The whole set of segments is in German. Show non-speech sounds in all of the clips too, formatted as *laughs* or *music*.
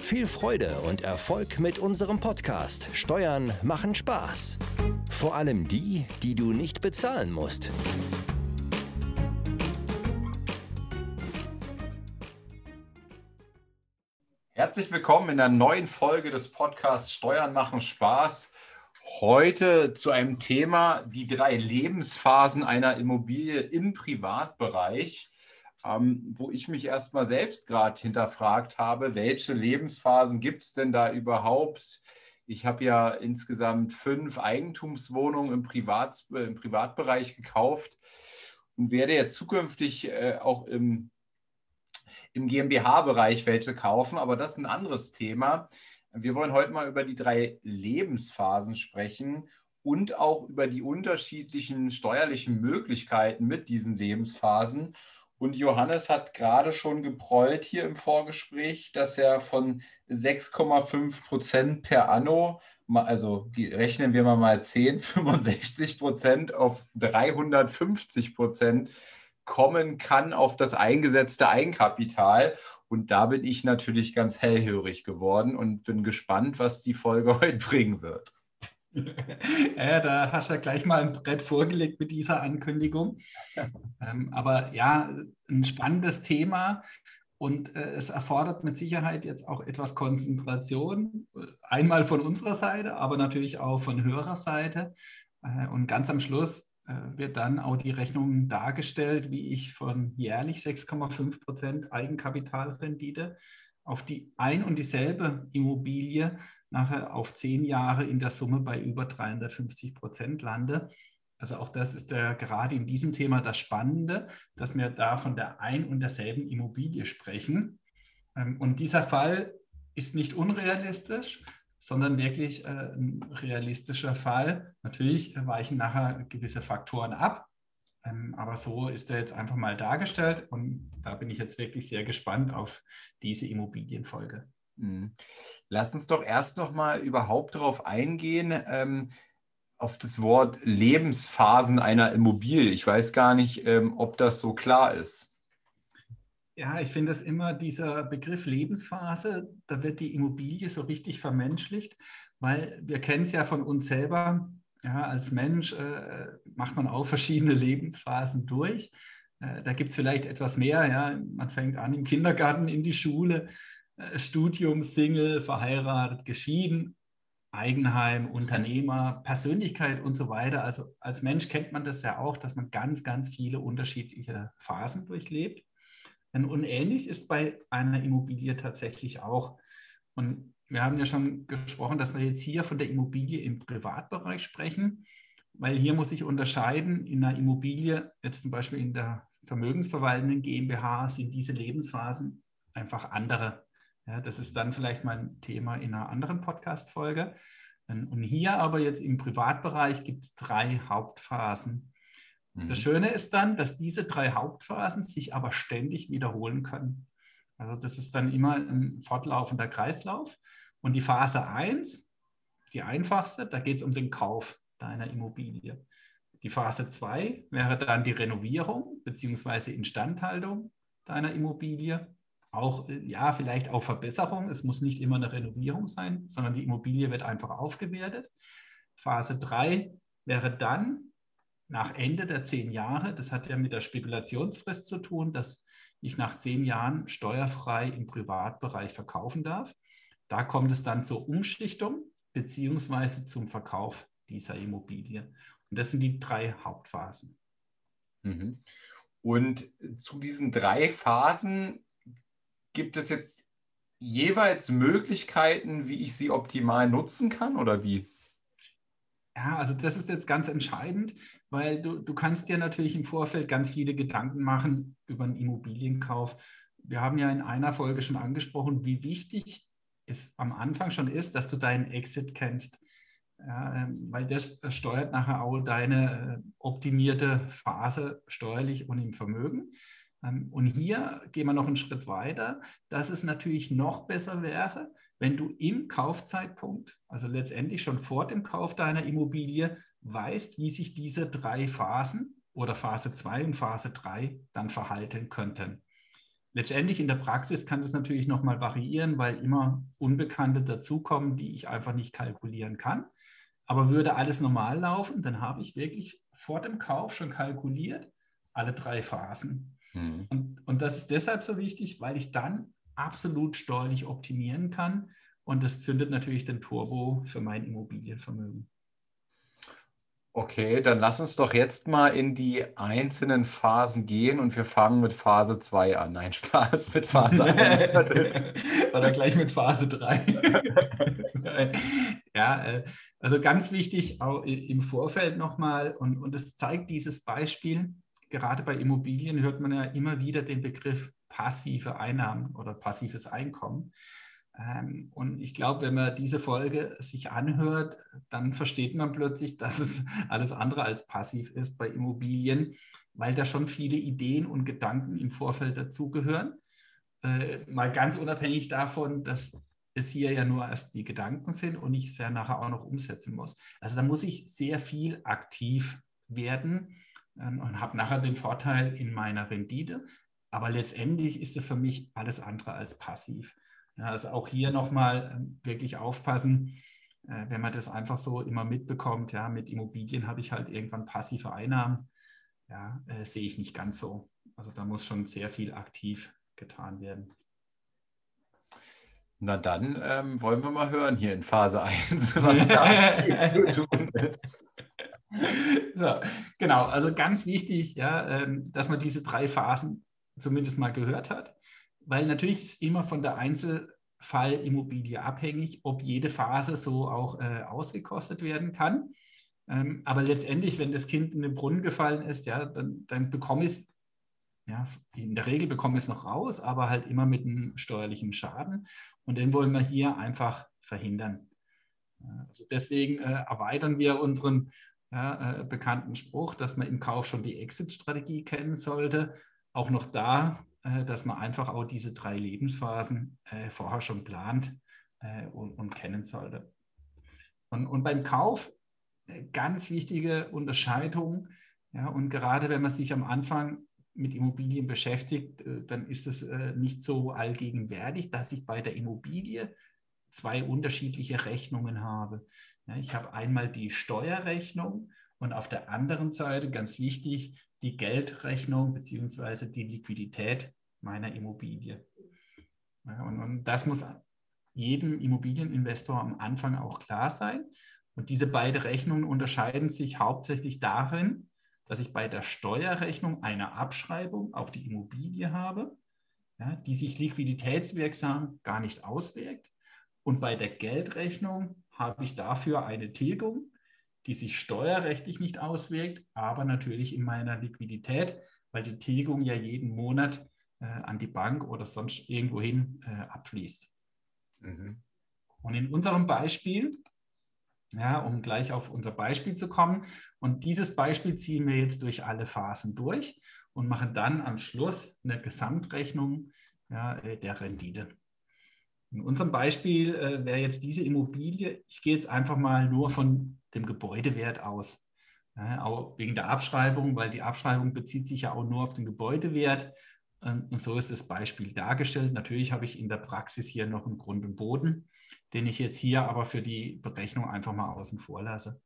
Viel Freude und Erfolg mit unserem Podcast Steuern machen Spaß. Vor allem die, die du nicht bezahlen musst. Herzlich willkommen in einer neuen Folge des Podcasts Steuern machen Spaß. Heute zu einem Thema, die drei Lebensphasen einer Immobilie im Privatbereich, ähm, wo ich mich erstmal selbst gerade hinterfragt habe, welche Lebensphasen gibt es denn da überhaupt? Ich habe ja insgesamt fünf Eigentumswohnungen im, Privat, äh, im Privatbereich gekauft und werde jetzt zukünftig äh, auch im im GmbH-Bereich welche kaufen, aber das ist ein anderes Thema. Wir wollen heute mal über die drei Lebensphasen sprechen und auch über die unterschiedlichen steuerlichen Möglichkeiten mit diesen Lebensphasen. Und Johannes hat gerade schon geprollt hier im Vorgespräch, dass er von 6,5 Prozent per Anno, also rechnen wir mal 10, 65 *laughs* Prozent auf 350 Prozent kommen kann auf das eingesetzte Eigenkapital. Und da bin ich natürlich ganz hellhörig geworden und bin gespannt, was die Folge *laughs* heute bringen wird. Ja, da hast du ja gleich mal ein Brett vorgelegt mit dieser Ankündigung. Ähm, aber ja, ein spannendes Thema und äh, es erfordert mit Sicherheit jetzt auch etwas Konzentration. Einmal von unserer Seite, aber natürlich auch von Hörerseite. Äh, und ganz am Schluss äh, wird dann auch die Rechnung dargestellt, wie ich von jährlich 6,5 Prozent Eigenkapitalrendite auf die ein und dieselbe Immobilie nachher auf zehn Jahre in der Summe bei über 350 Prozent lande. Also auch das ist der, gerade in diesem Thema das Spannende, dass wir da von der ein und derselben Immobilie sprechen. Ähm, und dieser Fall ist nicht unrealistisch, sondern wirklich äh, ein realistischer Fall. Natürlich weichen nachher gewisse Faktoren ab, ähm, aber so ist er jetzt einfach mal dargestellt und da bin ich jetzt wirklich sehr gespannt auf diese Immobilienfolge. Mhm. Lass uns doch erst noch mal überhaupt darauf eingehen, ähm, auf das Wort Lebensphasen einer Immobilie. Ich weiß gar nicht, ähm, ob das so klar ist. Ja, ich finde das immer dieser Begriff Lebensphase, da wird die Immobilie so richtig vermenschlicht, weil wir kennen es ja von uns selber. Ja, als Mensch äh, macht man auch verschiedene Lebensphasen durch. Äh, da gibt es vielleicht etwas mehr. Ja, man fängt an im Kindergarten, in die Schule, Studium, Single, verheiratet, geschieden, Eigenheim, Unternehmer, Persönlichkeit und so weiter. Also als Mensch kennt man das ja auch, dass man ganz, ganz viele unterschiedliche Phasen durchlebt. Und ähnlich ist bei einer Immobilie tatsächlich auch. Und wir haben ja schon gesprochen, dass wir jetzt hier von der Immobilie im Privatbereich sprechen, weil hier muss ich unterscheiden, in einer Immobilie, jetzt zum Beispiel in der vermögensverwaltenden GmbH, sind diese Lebensphasen einfach andere. Ja, das ist dann vielleicht mal ein Thema in einer anderen Podcast-Folge. Und hier aber jetzt im Privatbereich gibt es drei Hauptphasen. Das mhm. Schöne ist dann, dass diese drei Hauptphasen sich aber ständig wiederholen können. Also das ist dann immer ein fortlaufender Kreislauf. Und die Phase 1, die einfachste, da geht es um den Kauf deiner Immobilie. Die Phase 2 wäre dann die Renovierung bzw. Instandhaltung deiner Immobilie. Auch, ja, vielleicht auch Verbesserung. Es muss nicht immer eine Renovierung sein, sondern die Immobilie wird einfach aufgewertet. Phase 3 wäre dann nach Ende der zehn Jahre, das hat ja mit der Spekulationsfrist zu tun, dass ich nach zehn Jahren steuerfrei im Privatbereich verkaufen darf. Da kommt es dann zur Umschichtung beziehungsweise zum Verkauf dieser Immobilie. Und das sind die drei Hauptphasen. Mhm. Und zu diesen drei Phasen gibt es jetzt jeweils Möglichkeiten, wie ich sie optimal nutzen kann oder wie? Ja, also das ist jetzt ganz entscheidend, weil du, du kannst dir natürlich im Vorfeld ganz viele Gedanken machen über einen Immobilienkauf. Wir haben ja in einer Folge schon angesprochen, wie wichtig es am Anfang schon ist, dass du deinen Exit kennst. ja, ähm, weil das steuert nachher auch deine äh, optimierte Phase steuerlich und im Vermögen. Ähm, und hier gehen wir noch einen Schritt weiter, dass es natürlich noch besser wäre, wenn du im Kaufzeitpunkt, also letztendlich schon vor dem Kauf deiner Immobilie, weißt, wie sich diese drei Phasen oder Phase 2 und Phase 3 dann verhalten könnten. Letztendlich in der Praxis kann das natürlich nochmal variieren, weil immer Unbekannte dazukommen, die ich einfach nicht kalkulieren kann. Aber würde alles normal laufen, dann habe ich wirklich vor dem Kauf schon kalkuliert alle drei Phasen. Mhm. Und, und das ist deshalb so wichtig, weil ich dann absolut steuerlich optimieren kann. Und das zündet natürlich den Turbo für mein Immobilienvermögen. Okay, dann lass uns doch jetzt mal in die einzelnen Phasen gehen und wir fangen mit Phase 2 an. Nein, *laughs* Spaß mit Phase 1. *laughs* Oder gleich mit Phase 3. *laughs* ja, äh, also ganz wichtig auch im Vorfeld nochmal und, und es zeigt dieses Beispiel, gerade bei Immobilien hört man ja immer wieder den Begriff passive Einnahmen oder passives Einkommen. Ähm, und ich glaube, wenn man diese Folge sich anhört, dann versteht man plötzlich, dass es alles andere als passiv ist bei Immobilien, weil da schon viele Ideen und Gedanken im Vorfeld dazugehören. Äh, mal ganz unabhängig davon, dass es hier ja nur erst die Gedanken sind und ich es ja nachher auch noch umsetzen muss. Also da muss ich sehr viel aktiv werden und habe nachher den Vorteil in meiner Rendite. Aber letztendlich ist es für mich alles andere als passiv. Also auch hier nochmal ähm, wirklich aufpassen, äh, wenn man das einfach so immer mitbekommt. Ja, mit Immobilien habe ich halt irgendwann passive Einnahmen. Ja, äh, sehe ich nicht ganz so. Also da muss schon sehr viel aktiv getan werden. Na dann ähm, wollen wir mal hören hier in Phase 1, *laughs* was da *laughs* zu tun ist. So, genau, also ganz wichtig, ja, ähm, dass man diese drei Phasen zumindest mal gehört hat, weil natürlich ist immer von der Einzelfallimmobilie abhängig, ob jede Phase so auch äh, ausgekostet werden kann. Ähm, aber letztendlich, wenn das Kind in den Brunnen gefallen ist, ja, dann, dann bekomme ich es, ja, in der Regel bekomme ich es noch raus, aber halt immer mit einem steuerlichen Schaden. Und den wollen wir hier einfach verhindern. Also deswegen äh, erweitern wir unseren ja, äh, bekannten Spruch, dass man im Kauf schon die Exit-Strategie kennen sollte. Auch noch da, äh, dass man einfach auch diese drei Lebensphasen äh, vorher schon plant äh, und, und, kennen sollte. Und, und beim Kauf äh, ganz wichtige Unterscheidung. Ja, und gerade wenn man sich am Anfang mit Immobilien beschäftigt, äh, dann ist es nicht so allgegenwärtig, dass ich bei der Immobilie zwei unterschiedliche Rechnungen habe. Ja, ich habe einmal die Steuerrechnung und auf der anderen Seite, ganz wichtig, die Geldrechnung bzw. die Liquidität meiner Immobilie. Ja, und, und das muss jedem Immobilieninvestor am Anfang auch klar sein. Und diese beiden Rechnungen unterscheiden sich hauptsächlich darin, dass ich bei der Steuerrechnung eine Abschreibung auf die Immobilie habe, ja, die sich liquiditätswirksam gar nicht auswirkt. Und bei der Geldrechnung habe ich dafür eine Tilgung, die sich steuerrechtlich nicht auswirkt, aber natürlich in meiner Liquidität, weil die Tilgung ja jeden Monat äh, an die Bank oder sonst irgendwohin äh, abfließt. Mhm. Und in unserem Beispiel, ja, um gleich auf unser Beispiel zu kommen, und dieses Beispiel ziehen wir jetzt durch alle Phasen durch und machen dann am Schluss eine Gesamtrechnung ja, äh, der Rendite. In unserem Beispiel äh, wäre jetzt diese Immobilie, ich gehe jetzt einfach mal nur von dem Gebäudewert aus. Ja, auch wegen der Abschreibung, weil die Abschreibung bezieht sich ja auch nur auf den Gebäudewert. Ähm, und so ist das Beispiel dargestellt. Natürlich habe ich in der Praxis hier noch einen Grund und Boden, den ich jetzt hier aber für die Berechnung einfach mal außen vor lasse.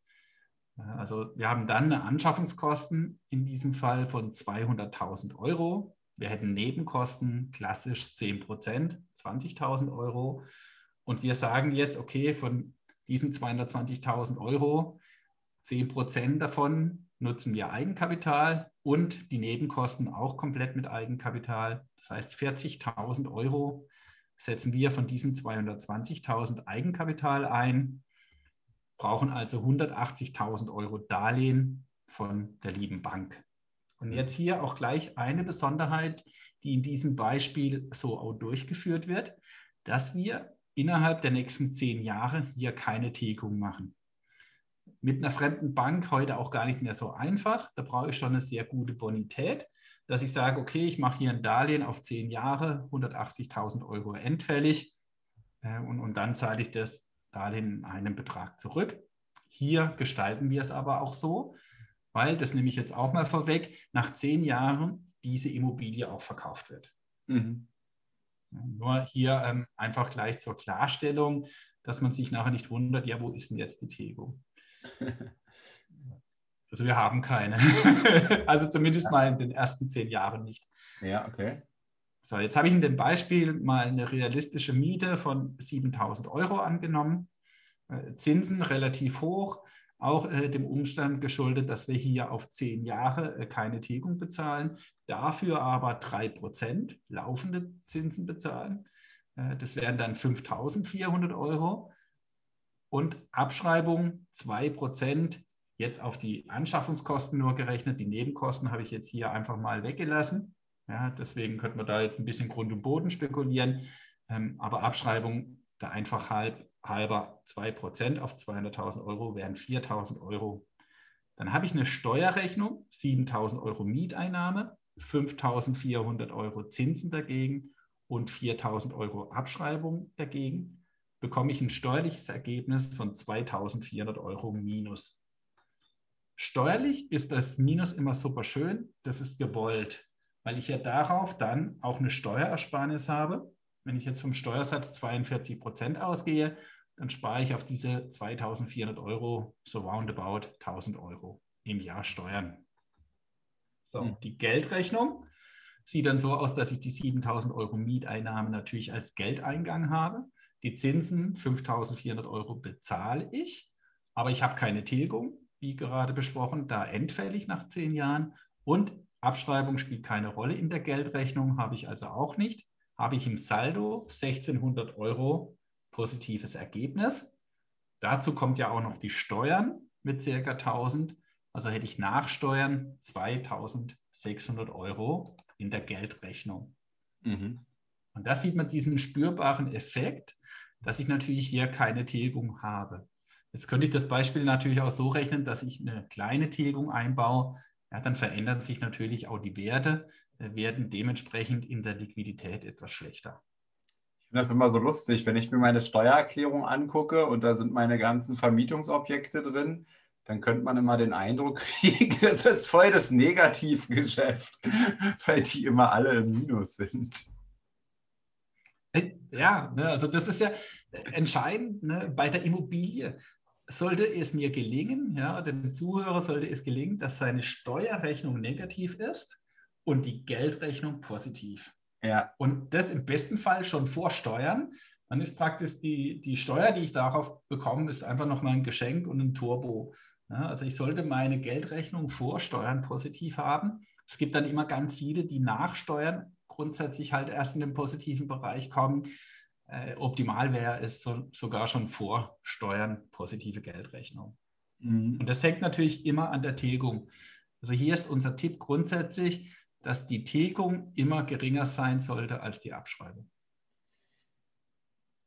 Ja, also wir haben dann eine Anschaffungskosten in diesem Fall von 200.000 Euro wir hätten Nebenkosten klassisch 10 Prozent, 20.000 Euro. Und wir sagen jetzt, okay, von diesen 220.000 Euro, 10 Prozent davon nutzen wir Eigenkapital und die Nebenkosten auch komplett mit Eigenkapital. Das heißt, 40.000 Euro setzen wir von diesen 220.000 Eigenkapital ein, brauchen also 180.000 Euro Darlehen von der lieben Bank. Und jetzt hier auch gleich eine Besonderheit, die in diesem Beispiel so auch durchgeführt wird, dass wir innerhalb der nächsten zehn Jahre hier keine Tilgung machen. mit einer fremden Bank heute auch gar nicht mehr so einfach. Da brauche ich schon eine sehr gute Bonität, dass ich sage, okay, ich mache hier ein Darlehen auf zehn Jahre, 180.000 Euro endfällig äh, und, und dann zahle ich das Darlehen in einem Betrag zurück. Hier gestalten wir es aber auch so, weil, das nehme ich jetzt auch mal vorweg, nach zehn Jahren diese Immobilie auch verkauft wird. Mhm. Nur hier ähm, einfach gleich zur Klarstellung, dass man sich nachher nicht wundert, ja, wo ist denn jetzt die Tilgung? *laughs* Also wir haben keine. *laughs* also zumindest mal in den ersten zehn Jahren nicht. Ja, okay. So, jetzt habe ich in dem Beispiel mal eine realistische Miete von 7000 Euro angenommen. Äh, Zinsen relativ hoch, auch äh, dem Umstand geschuldet, dass wir hier auf zehn Jahre äh, keine Tilgung bezahlen, dafür aber 3% laufende Zinsen bezahlen. Äh, das wären dann 5400 Euro und Abschreibung 2%, jetzt auf die Anschaffungskosten nur gerechnet. Die Nebenkosten habe ich jetzt hier einfach mal weggelassen. Ja, deswegen könnte man da jetzt ein bisschen Grund und Boden spekulieren. Ähm, aber Abschreibung da einfach halb, halber 2% auf 200.000 Euro wären 4.000 Euro. Dann habe ich eine Steuerrechnung, 7.000 Euro Mieteinnahme, 5.400 Euro Zinsen dagegen und 4.000 Euro Abschreibung dagegen bekomme ich ein steuerliches Ergebnis von 2400 Euro minus. Steuerlich ist das Minus immer super schön, das ist gewollt, weil ich ja darauf dann auch eine Steuerersparnis habe. Wenn ich jetzt vom Steuersatz 42 Prozent ausgehe, dann spare ich auf diese 2400 Euro so roundabout 1000 Euro im Jahr Steuern. So, mhm. die Geldrechnung sieht dann so aus, dass ich die 7000 Euro Mieteinnahme natürlich als Geldeingang habe. Die Zinsen, 5400 Euro, bezahle ich, aber ich habe keine Tilgung, wie gerade besprochen, da entfällig nach zehn Jahren. Und Abschreibung spielt keine Rolle in der Geldrechnung, habe ich also auch nicht. Habe ich im Saldo 1600 Euro positives Ergebnis. Dazu kommt ja auch noch die Steuern mit ca. 1000. Also hätte ich nach Steuern 2600 Euro in der Geldrechnung. Mhm. Und da sieht man diesen spürbaren Effekt, dass ich natürlich hier keine Tilgung habe. Jetzt könnte ich das Beispiel natürlich auch so rechnen, dass ich eine kleine Tilgung einbaue. Ja, dann verändern sich natürlich auch die Werte, werden dementsprechend in der Liquidität etwas schlechter. Ich finde das immer so lustig, wenn ich mir meine Steuererklärung angucke und da sind meine ganzen Vermietungsobjekte drin, dann könnte man immer den Eindruck *laughs* kriegen, das ist voll das Negativgeschäft, *laughs* weil die immer alle im Minus sind. Ja, ne, also das ist ja entscheidend ne, bei der Immobilie. Sollte es mir gelingen, ja, dem Zuhörer sollte es gelingen, dass seine Steuerrechnung negativ ist und die Geldrechnung positiv. Ja. Und das im besten Fall schon vor Steuern. Dann ist praktisch die, die Steuer, die ich darauf bekomme, ist einfach nochmal ein Geschenk und ein Turbo. Ja, also ich sollte meine Geldrechnung vor Steuern positiv haben. Es gibt dann immer ganz viele, die nach Steuern grundsätzlich halt erst in den positiven Bereich kommen. Äh, optimal wäre es so, sogar schon vor Steuern positive Geldrechnung. Mhm. Und das hängt natürlich immer an der Tilgung. Also hier ist unser Tipp grundsätzlich, dass die Tilgung immer geringer sein sollte als die Abschreibung.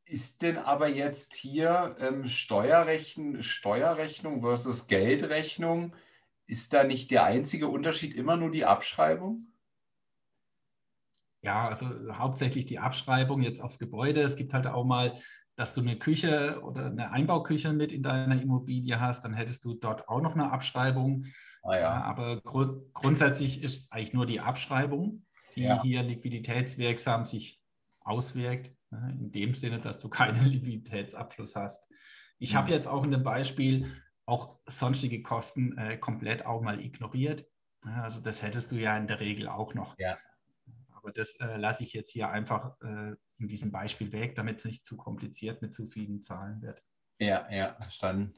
Ist denn aber jetzt hier ähm, Steuerrechnung, Steuerrechnung versus Geldrechnung, ist da nicht der einzige Unterschied immer nur die Abschreibung? Ja, also hauptsächlich die Abschreibung jetzt aufs Gebäude. Es gibt halt auch mal, dass du eine Küche oder eine Einbauküche mit in deiner Immobilie hast, dann hättest du dort auch noch eine Abschreibung. Ah, ja. Aber gru grundsätzlich ist eigentlich nur die Abschreibung, die ja. hier liquiditätswirksam sich auswirkt, ne, in dem Sinne, dass du keinen *laughs* Liquiditätsabfluss hast. Ich mhm. habe jetzt auch in dem Beispiel auch sonstige Kosten äh, komplett auch mal ignoriert. Also das hättest du ja in der Regel auch noch. Ja. Aber das äh, lasse ich jetzt hier einfach äh, in diesem Beispiel weg, damit es nicht zu kompliziert mit zu vielen Zahlen wird. Ja, ja, verstanden.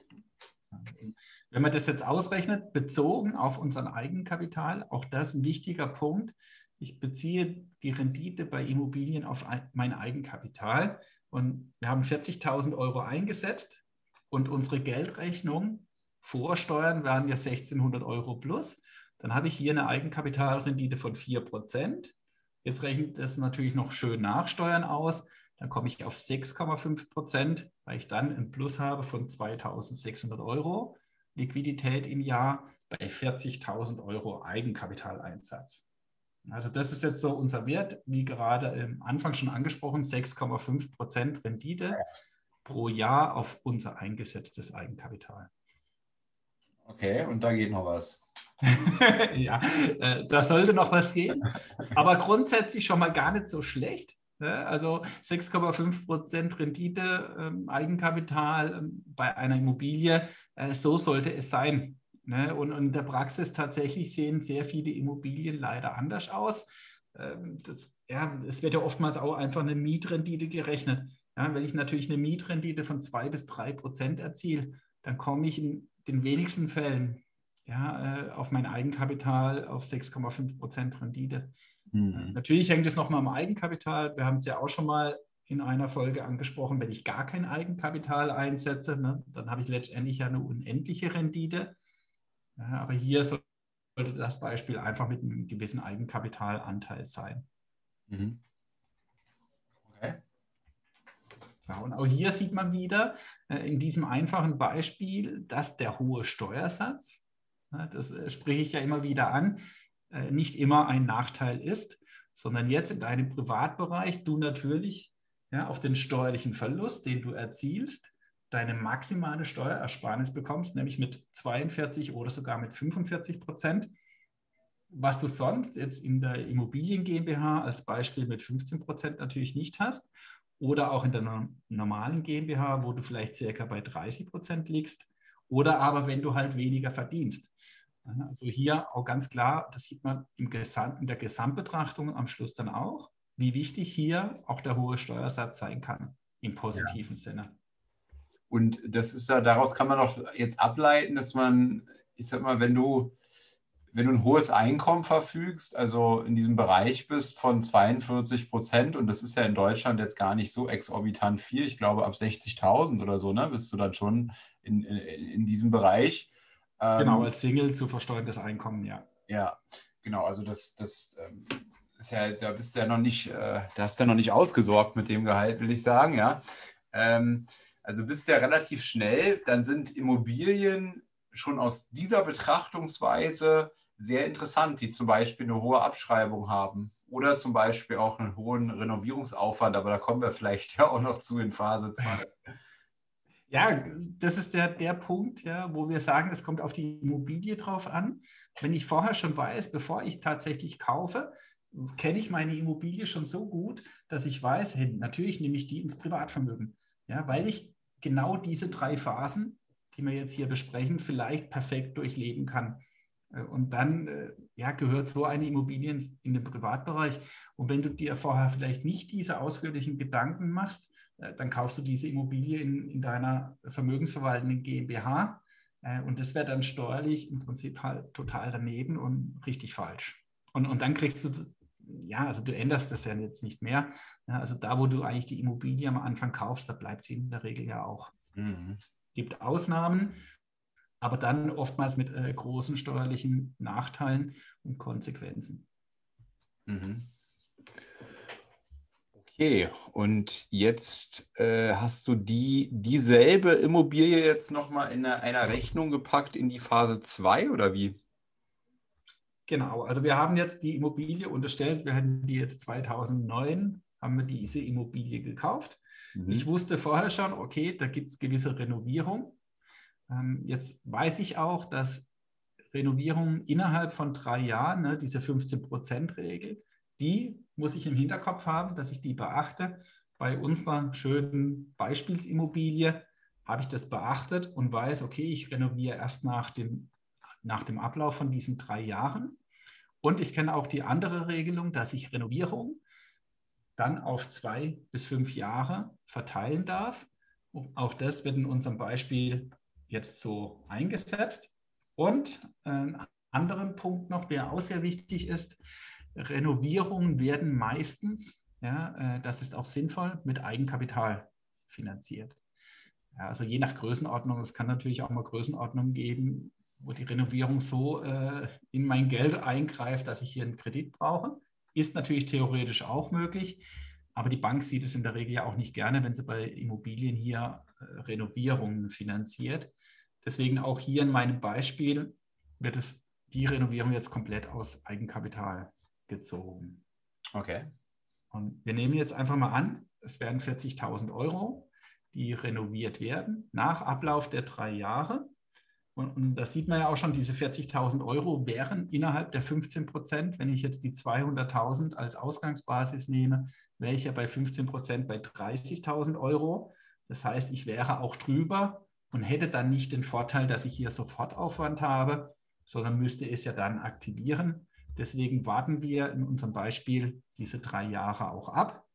Wenn man das jetzt ausrechnet, bezogen auf unseren Eigenkapital, auch das ein wichtiger Punkt. Ich beziehe die Rendite bei Immobilien auf mein Eigenkapital und wir haben 40.000 Euro eingesetzt und unsere Geldrechnung vor Steuern waren ja 1600 Euro plus. Dann habe ich hier eine Eigenkapitalrendite von 4 Prozent. Jetzt rechnet es natürlich noch schön nach Steuern aus. Dann komme ich auf 6,5 Prozent, weil ich dann ein Plus habe von 2600 Euro. Liquidität im Jahr bei 40.000 Euro Eigenkapitaleinsatz. Also das ist jetzt so unser Wert, wie gerade am Anfang schon angesprochen, 6,5 Prozent Rendite pro Jahr auf unser eingesetztes Eigenkapital. Okay, und da geht noch was. *laughs* ja, äh, da sollte noch was gehen, aber grundsätzlich schon mal gar nicht so schlecht. Ne? Also 6,5 Prozent Rendite, ähm, Eigenkapital ähm, bei einer Immobilie, äh, so sollte es sein. Ne? Und, in der Praxis tatsächlich sehen sehr viele Immobilien leider anders aus. Ähm, das, ja, es wird ja oftmals auch einfach eine Mietrendite gerechnet. Ja, wenn ich natürlich eine Mietrendite von 2 bis 3 Prozent erziele, dann komme ich in den wenigsten Fällen ja, äh, auf mein Eigenkapital auf 6,5 Prozent Rendite. Mhm. Natürlich hängt es nochmal am Eigenkapital. Wir haben es ja auch schon mal in einer Folge angesprochen, wenn ich gar kein Eigenkapital einsetze, ne, dann habe ich letztendlich ja eine unendliche Rendite. Ja, aber hier sollte das Beispiel einfach mit einem gewissen Eigenkapitalanteil sein. Mhm. Okay. Und auch hier sieht man wieder äh, in diesem einfachen Beispiel, dass der hohe Steuersatz, das äh, spreche ich ja immer wieder an, äh, nicht immer ein Nachteil ist, sondern jetzt in deinem Privatbereich du natürlich ja, auf den steuerlichen Verlust, den du erzielst, deine maximale Steuerersparnis bekommst, nämlich mit 42 oder sogar mit 45 Prozent. Was du sonst jetzt in der Immobilien GmbH als Beispiel mit 15 Prozent natürlich nicht hast oder auch in der normalen GmbH, wo du vielleicht circa bei 30 Prozent liegst oder aber wenn du halt weniger verdienst. Also hier auch ganz klar, das sieht man im Gesamt, in der Gesamtbetrachtung am Schluss dann auch, wie wichtig hier auch der hohe Steuersatz sein kann im positiven ja. Sinne. Und das ist ja, daraus kann man doch jetzt ableiten, dass man, ich sag mal, wenn du, wenn du ein hohes Einkommen verfügst, also in diesem Bereich bist von 42 Prozent, und das ist ja in Deutschland jetzt gar nicht so exorbitant viel, ich glaube ab 60.000 oder so, ne, bist du dann schon in, in, in diesem Bereich Genau, ähm, als Single zu versteuerndes Einkommen, ja. Ja, genau. Also das, das ähm, ist ja, da bist du ja noch nicht, äh, da hast du ja noch nicht ausgesorgt mit dem Gehalt, will ich sagen, ja. Ähm, also bist du ja relativ schnell, dann sind Immobilien schon aus dieser Betrachtungsweise sehr interessant, die zum Beispiel eine hohe Abschreibung haben oder zum Beispiel auch einen hohen Renovierungsaufwand, aber da kommen wir vielleicht *laughs* ja auch noch zu in Phase 2. *laughs* Ja, das ist der, der Punkt, ja, wo wir sagen, es kommt auf die Immobilie drauf an. Wenn ich vorher schon weiß, bevor ich tatsächlich kaufe, kenne ich meine Immobilie schon so gut, dass ich weiß, hey, natürlich nehme ich die ins Privatvermögen. Ja, weil ich genau diese drei Phasen, die wir jetzt hier besprechen, vielleicht perfekt durchleben kann. Äh, und dann äh, ja, gehört so eine Immobilie in den Privatbereich. Und wenn du dir vorher vielleicht nicht diese ausführlichen Gedanken machst, äh, dann kaufst du diese Immobilie in, in deiner vermögensverwaltenden GmbH und das wäre dann steuerlich im Prinzip halt total daneben und richtig falsch. Und, und dann kriegst du, ja, also du änderst das ja jetzt nicht mehr. Ja, also da, wo du eigentlich die Immobilie am Anfang kaufst, da bleibt sie in der Regel ja auch. Mhm. Gibt Ausnahmen, aber dann oftmals mit äh, großen steuerlichen Nachteilen und Konsequenzen. Mhm. Okay, und jetzt äh, hast du die, dieselbe Immobilie jetzt nochmal in einer, einer Rechnung gepackt in die Phase 2 oder wie? Genau, also wir haben jetzt die Immobilie unterstellt, wir hatten die jetzt 2009, haben wir diese Immobilie gekauft. Mhm. Ich wusste vorher schon, okay, da gibt es gewisse Renovierung. Ähm, jetzt weiß ich auch, dass Renovierung innerhalb von drei Jahren, ne, diese 15-Prozent-Regel, die muss ich im Hinterkopf haben, dass ich die beachte. Bei unserer schönen Beispielsimmobilie habe ich das beachtet und weiß, okay, ich renoviere erst nach dem, nach dem Ablauf von diesen drei Jahren. Und ich kenne auch die andere Regelung, dass ich Renovierung dann auf zwei bis fünf Jahre verteilen darf. Auch das wird in unserem Beispiel jetzt so eingesetzt. Und ein anderer Punkt noch, der auch sehr wichtig ist, Renovierungen werden meistens, ja, äh, das ist auch sinnvoll, mit Eigenkapital finanziert. Ja, also je nach Größenordnung, es kann natürlich auch mal Größenordnungen geben, wo die Renovierung so äh, in mein Geld eingreift, dass ich hier einen Kredit brauche. Ist natürlich theoretisch auch möglich, aber die Bank sieht es in der Regel ja auch nicht gerne, wenn sie bei Immobilien hier äh, Renovierungen finanziert. Deswegen auch hier in meinem Beispiel wird es die Renovierung jetzt komplett aus Eigenkapital gezogen. Okay. Und wir nehmen jetzt einfach mal an, es werden 40.000 Euro, die renoviert werden nach Ablauf der drei Jahre. Und, und das sieht man ja auch schon, diese 40.000 Euro wären innerhalb der 15 Prozent, wenn ich jetzt die 200.000 als Ausgangsbasis nehme, wäre ich ja bei 15 Prozent bei 30.000 Euro. Das heißt, ich wäre auch drüber und hätte dann nicht den Vorteil, dass ich hier Sofortaufwand habe, sondern müsste es ja dann aktivieren. Deswegen warten wir in unserem Beispiel diese drei Jahre auch ab.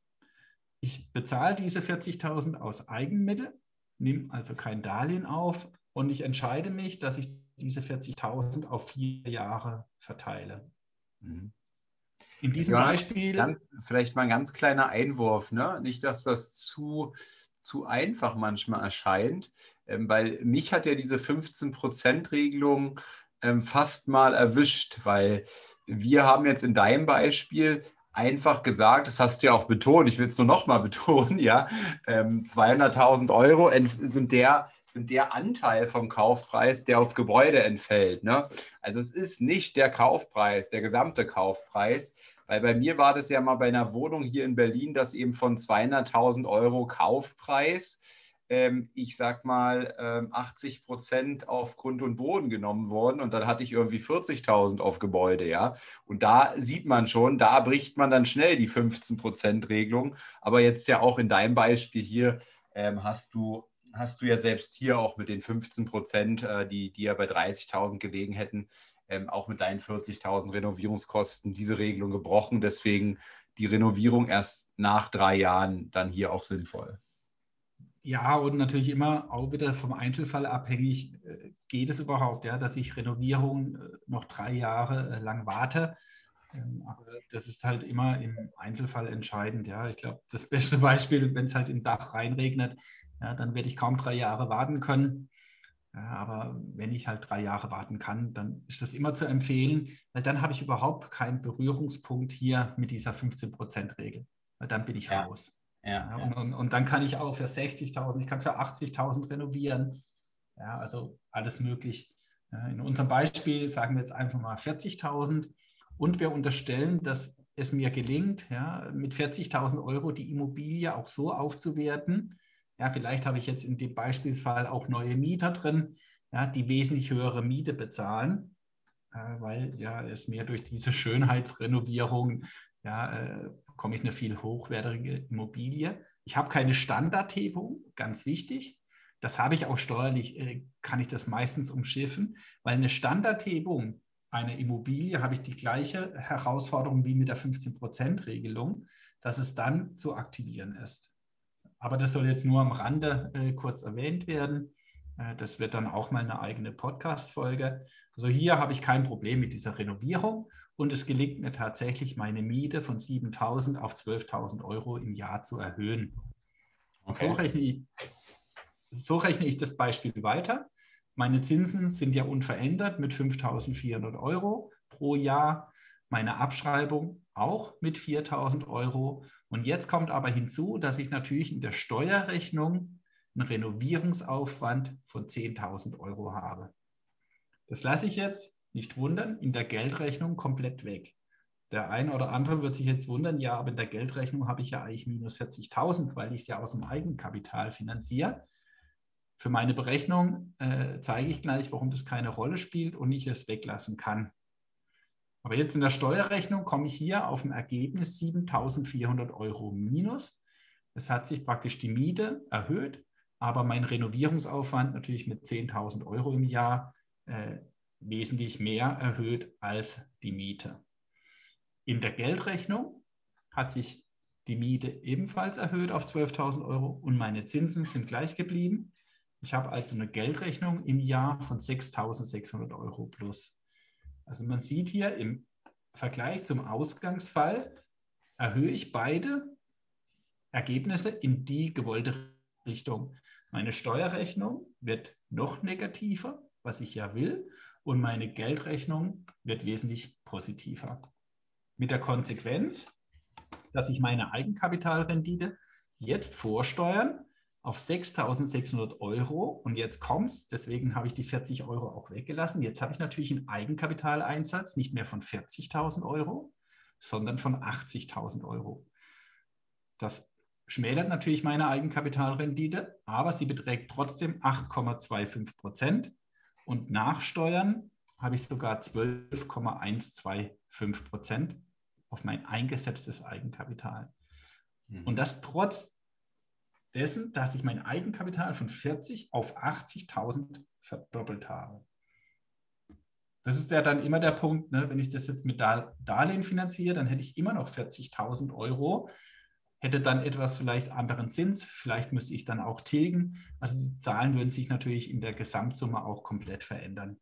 Ich bezahle diese 40.000 aus Eigenmittel, nehme also kein Darlehen auf und ich entscheide mich, dass ich diese 40.000 auf vier Jahre verteile. Mhm. In diesem Beispiel. Ganz, vielleicht mal ein ganz kleiner Einwurf, ne? nicht, dass das zu, zu einfach manchmal erscheint, weil mich hat ja diese 15%-Regelung ähm, fast mal erwischt, weil wir haben jetzt in deinem Beispiel einfach gesagt, das hast du ja auch betont, ich will es nur noch mal *laughs* betonen, ja, ähm, 200.000 Euro sind der, sind der Anteil vom Kaufpreis, der auf Gebäude entfällt. Ne? Also es ist nicht der Kaufpreis, der gesamte Kaufpreis, weil bei mir war das ja mal bei einer Wohnung hier in Berlin, dass eben von 200.000 Euro Kaufpreis ähm, ich sag mal, ähm, 80 Prozent auf Grund und Boden genommen wurden und dann hatte ich irgendwie 40.000 auf Gebäude, ja. Und da sieht man schon, da bricht man dann schnell die 15 Prozent Regelung. Aber jetzt ja auch in deinem Beispiel hier ähm, hast du hast du ja selbst hier auch mit den 15 Prozent, äh, die, die ja bei 30.000 gelegen hätten, ähm, auch mit deinen 40.000 Renovierungskosten diese Regelung gebrochen. Deswegen die Renovierung erst nach drei Jahren dann hier auch sinnvoll. Ja, und natürlich immer auch wieder vom Einzelfall abhängig, äh, geht es überhaupt, ja, dass ich Renovierung äh, noch drei Jahre äh, lang warte. Ähm, aber das ist halt immer im Einzelfall entscheidend. Ja, ich glaube, das beste Beispiel, wenn es halt im Dach reinregnet, ja, dann werde ich kaum drei Jahre warten können. Ja, aber wenn ich halt drei Jahre warten kann, dann ist das immer zu empfehlen, weil dann habe ich überhaupt keinen Berührungspunkt hier mit dieser 15%-Regel. Weil dann bin ich ja. raus. Ja, und, und, und, dann kann ich auch für 60.000, ich kann für 80.000 renovieren. Ja, also alles möglich. In unserem Beispiel sagen wir jetzt einfach mal 40.000 und wir unterstellen, dass es mir gelingt, ja, mit 40.000 Euro die Immobilie auch so aufzuwerten. Ja, vielleicht habe ich jetzt in dem Beispielsfall auch neue Mieter drin, ja, die wesentlich höhere Miete bezahlen, äh, weil ja es mir durch diese Schönheitsrenovierung ja, äh, bekomme ich eine viel hochwertige Immobilie. Ich habe keine Standardhebung, ganz wichtig. Das habe ich auch steuerlich, äh, kann ich das meistens umschiffen, weil eine Standardhebung einer Immobilie habe ich die gleiche Herausforderung wie mit der 15%-Regelung, dass es dann zu aktivieren ist. Aber das soll jetzt nur am Rande äh, kurz erwähnt werden. Äh, das wird dann auch mal eine eigene Podcast-Folge. Also hier habe ich kein Problem mit dieser Renovierung und es gelingt mir tatsächlich, meine Miete von 7.000 auf 12.000 Euro im Jahr zu erhöhen. Okay. So, rechne ich, so rechne ich das Beispiel weiter. Meine Zinsen sind ja unverändert mit 5.400 Euro pro Jahr. Meine Abschreibung auch mit 4.000 Euro. Und jetzt kommt aber hinzu, dass ich natürlich in der Steuerrechnung einen Renovierungsaufwand von 10.000 Euro habe. Das lasse ich jetzt nicht wundern, in der Geldrechnung komplett weg. Der eine oder andere wird sich jetzt wundern, ja, aber in der Geldrechnung habe ich ja eigentlich minus 40.000, weil ich es ja aus dem Eigenkapital finanziere. Für meine Berechnung äh, zeige ich gleich, warum das keine Rolle spielt und ich es weglassen kann. Aber jetzt in der Steuerrechnung komme ich hier auf ein Ergebnis 7.400 Euro minus. Es hat sich praktisch die Miete erhöht, aber mein Renovierungsaufwand natürlich mit 10.000 Euro im Jahr äh, wesentlich mehr erhöht als die Miete. In der Geldrechnung hat sich die Miete ebenfalls erhöht auf 12.000 Euro und meine Zinsen sind gleich geblieben. Ich habe also eine Geldrechnung im Jahr von 6.600 Euro plus. Also man sieht hier im Vergleich zum Ausgangsfall erhöhe ich beide Ergebnisse in die gewollte Richtung. Meine Steuerrechnung wird noch negativer, was ich ja will, und meine Geldrechnung wird wesentlich positiver. Mit der Konsequenz, dass ich meine Eigenkapitalrendite jetzt vorsteuern auf 6.600 Euro und jetzt kommt's, deswegen habe ich die 40 Euro auch weggelassen. Jetzt habe ich natürlich einen Eigenkapitaleinsatz nicht mehr von 40.000 Euro, sondern von 80.000 Euro. Das schmälert natürlich meine Eigenkapitalrendite, aber sie beträgt trotzdem 8,25 Prozent und nach Steuern habe ich sogar 12,125 Prozent auf mein eingesetztes Eigenkapital. Mhm. Und das trotz dessen, dass ich mein Eigenkapital von 40 auf 80.000 verdoppelt habe. Das ist ja dann immer der Punkt, ne? wenn ich das jetzt mit Darlehen finanziere, dann hätte ich immer noch 40.000 Euro, hätte dann etwas vielleicht anderen Zins, vielleicht müsste ich dann auch tilgen. Also die Zahlen würden sich natürlich in der Gesamtsumme auch komplett verändern.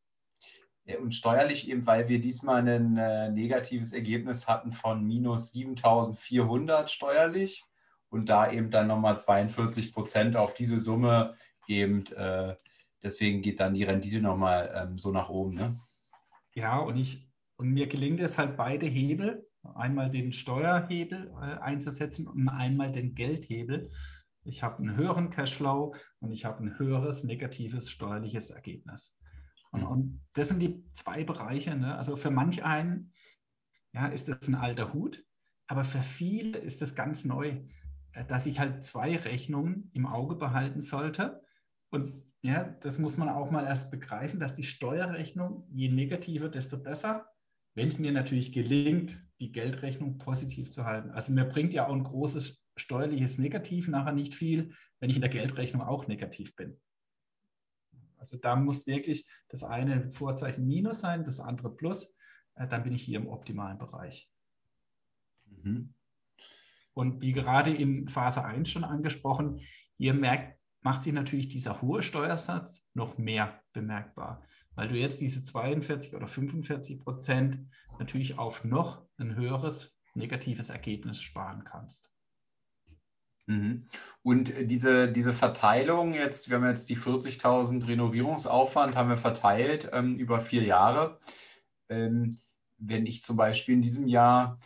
Und steuerlich eben, weil wir diesmal ein äh, negatives Ergebnis hatten von minus 7.400 steuerlich und da eben dann nochmal 42 Prozent auf diese Summe eben, äh, deswegen geht dann die Rendite nochmal ähm, so nach oben. Ne? Ja, und, ich, und mir gelingt es halt beide Hebel, einmal den Steuerhebel äh, einzusetzen und einmal den Geldhebel. Ich habe einen höheren Cashflow und ich habe ein höheres negatives steuerliches Ergebnis. Und, und das sind die zwei Bereiche. Ne? Also für manch einen ja, ist das ein alter Hut, aber für viele ist das ganz neu. Äh, dass ich halt zwei Rechnungen im Auge behalten sollte. Und ja, das muss man auch mal erst begreifen, dass die Steuerrechnung, je negativer, desto besser, wenn es mir natürlich gelingt, die Geldrechnung positiv zu halten. Also mir bringt ja auch ein großes steuerliches Negativ nachher nicht viel, wenn ich in der Geldrechnung auch negativ bin. Also da muss wirklich das eine Vorzeichen Minus sein, das andere Plus. Äh, dann bin ich hier im optimalen Bereich. Mhm. Und wie gerade in Phase 1 schon angesprochen, hier merkt, macht sich natürlich dieser hohe Steuersatz noch mehr bemerkbar, weil du jetzt diese 42 oder 45 Prozent natürlich auf noch ein höheres negatives Ergebnis sparen kannst. Mhm. Und diese, diese Verteilung jetzt, wir haben jetzt die 40.000 Renovierungsaufwand, haben wir verteilt ähm, über vier Jahre. Ähm, wenn ich zum Beispiel in diesem Jahr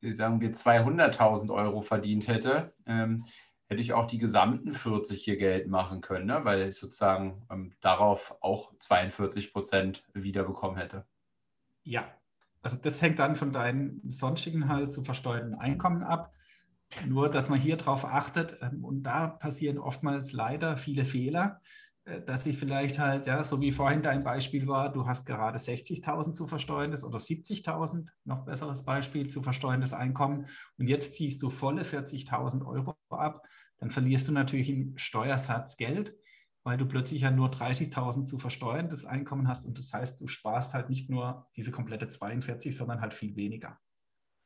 sagen wir, 200.000 Euro verdient hätte, ähm, hätte ich auch die gesamten 40 hier Geld machen können, ne? weil ich sozusagen ähm, darauf auch 42 Prozent wiederbekommen hätte. Ja, also das hängt dann von deinem sonstigen halt zu versteuerten Einkommen ab. Nur, dass man hier drauf achtet, ähm, und da passieren oftmals leider viele Fehler. Äh, dass ich vielleicht halt, ja, so wie vorhin dein Beispiel war, du hast gerade 60.000 zu versteuerndes oder 70.000, noch besseres Beispiel, zu versteuerndes Einkommen und jetzt ziehst du volle 40.000 Euro ab, dann verlierst du natürlich im Steuersatz Geld, weil du plötzlich ja nur 30.000 zu versteuerndes Einkommen hast und das heißt, du sparst halt nicht nur diese komplette 42, sondern halt viel weniger.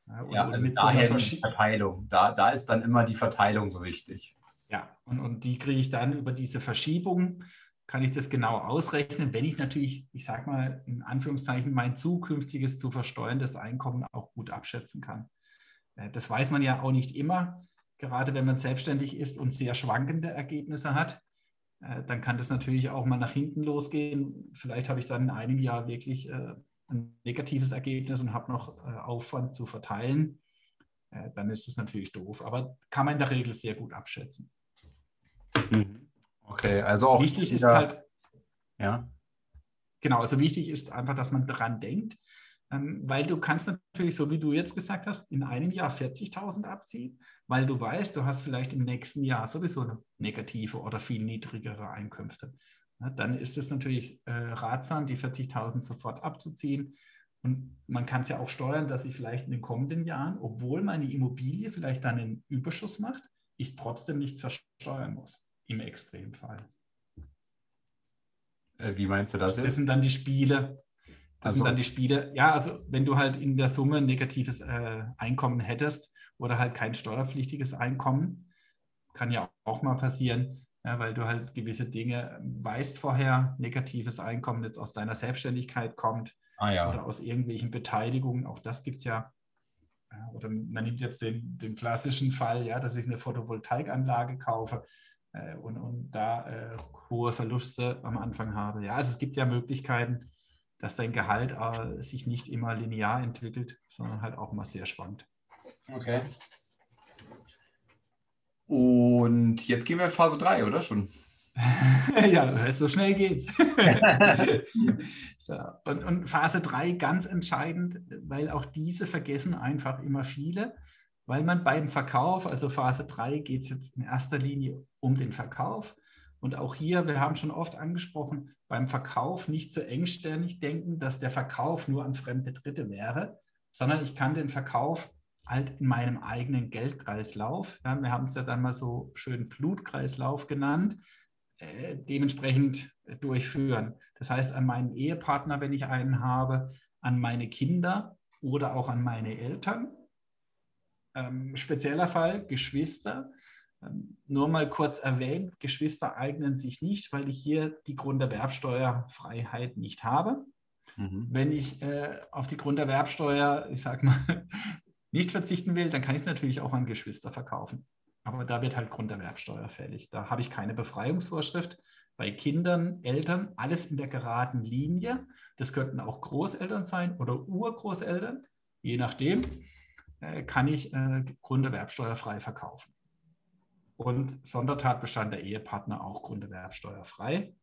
Ja, ja also daher so die Verteilung. Da, da ist dann immer die Verteilung so wichtig. Ja, und, und die kriege ich dann über diese Verschiebung, kann ich das genau ausrechnen, wenn ich natürlich, ich sage mal in Anführungszeichen, mein zukünftiges zu versteuerndes Einkommen auch gut abschätzen kann. Äh, das weiß man ja auch nicht immer, gerade wenn man selbstständig ist und sehr schwankende Ergebnisse hat. Äh, dann kann das natürlich auch mal nach hinten losgehen. Vielleicht habe ich dann in einem Jahr wirklich äh, ein negatives Ergebnis und habe noch Aufwand zu verteilen. Dann ist das natürlich doof, aber kann man in der Regel sehr gut abschätzen. Okay, also auch wichtig ist halt, ja. Genau, also wichtig ist einfach, dass man daran denkt, ähm, weil du kannst natürlich, so wie du jetzt gesagt hast, in einem Jahr 40.000 abziehen, weil du weißt, du hast vielleicht im nächsten Jahr sowieso eine negative oder viel niedrigere Einkünfte. Ja, dann ist es natürlich äh, ratsam, die 40.000 sofort abzuziehen. Und man kann es ja auch steuern, dass ich vielleicht in den kommenden Jahren, obwohl meine Immobilie vielleicht dann einen Überschuss macht, ich trotzdem nichts versteuern muss im Extremfall. Äh, wie meinst du das? Das sind dann die Spiele. Das also, sind dann die Spiele. Ja, also wenn du halt in der Summe ein negatives äh, Einkommen hättest oder halt kein steuerpflichtiges Einkommen, kann ja auch mal passieren, ja, weil du halt gewisse Dinge weißt vorher, negatives Einkommen jetzt aus deiner Selbstständigkeit kommt ah, ja. oder aus irgendwelchen Beteiligungen, auch das gibt es ja. Oder man nimmt jetzt den, den klassischen Fall, ja, dass ich eine Photovoltaikanlage kaufe äh, und, und da äh, hohe Verluste am Anfang habe. Ja, also es gibt ja Möglichkeiten, dass dein Gehalt äh, sich nicht immer linear entwickelt, sondern halt auch mal sehr schwankt. Okay. Und jetzt gehen wir in Phase 3, oder schon? *laughs* ja, so schnell geht's. *laughs* so, und, und, Phase 3 ganz entscheidend, weil auch diese vergessen einfach immer viele, weil man beim Verkauf, also Phase 3 geht es jetzt in erster Linie um den Verkauf. Und auch hier, wir haben schon oft angesprochen, beim Verkauf nicht so engständig denken, dass der Verkauf nur an fremde Dritte wäre, sondern ich kann den Verkauf halt in meinem eigenen Geldkreislauf, ja, wir haben es ja dann mal so schön Blutkreislauf genannt, äh, dementsprechend durchführen. Das heißt, an meinen Ehepartner, wenn ich einen habe, an meine Kinder oder auch an meine Eltern. Ähm, spezieller Fall, Geschwister. Ähm, nur mal kurz erwähnt, Geschwister eignen sich nicht, weil ich hier die Grunderwerbsteuerfreiheit nicht habe. Mhm. Wenn ich äh, auf die Grunderwerbsteuer, ich sag mal, *laughs* nicht verzichten will, dann kann ich es natürlich auch an Geschwister verkaufen. Aber da wird halt Grunderwerbsteuer fällig. Da habe ich keine Befreiungsvorschrift. Bei Kindern, Eltern, alles in der geraden Linie. Das könnten auch Großeltern sein oder Urgroßeltern. Je nachdem kann ich äh, grunderwerbsteuerfrei verkaufen. Und Sondertatbestand der Ehepartner auch grunderwerbsteuerfrei.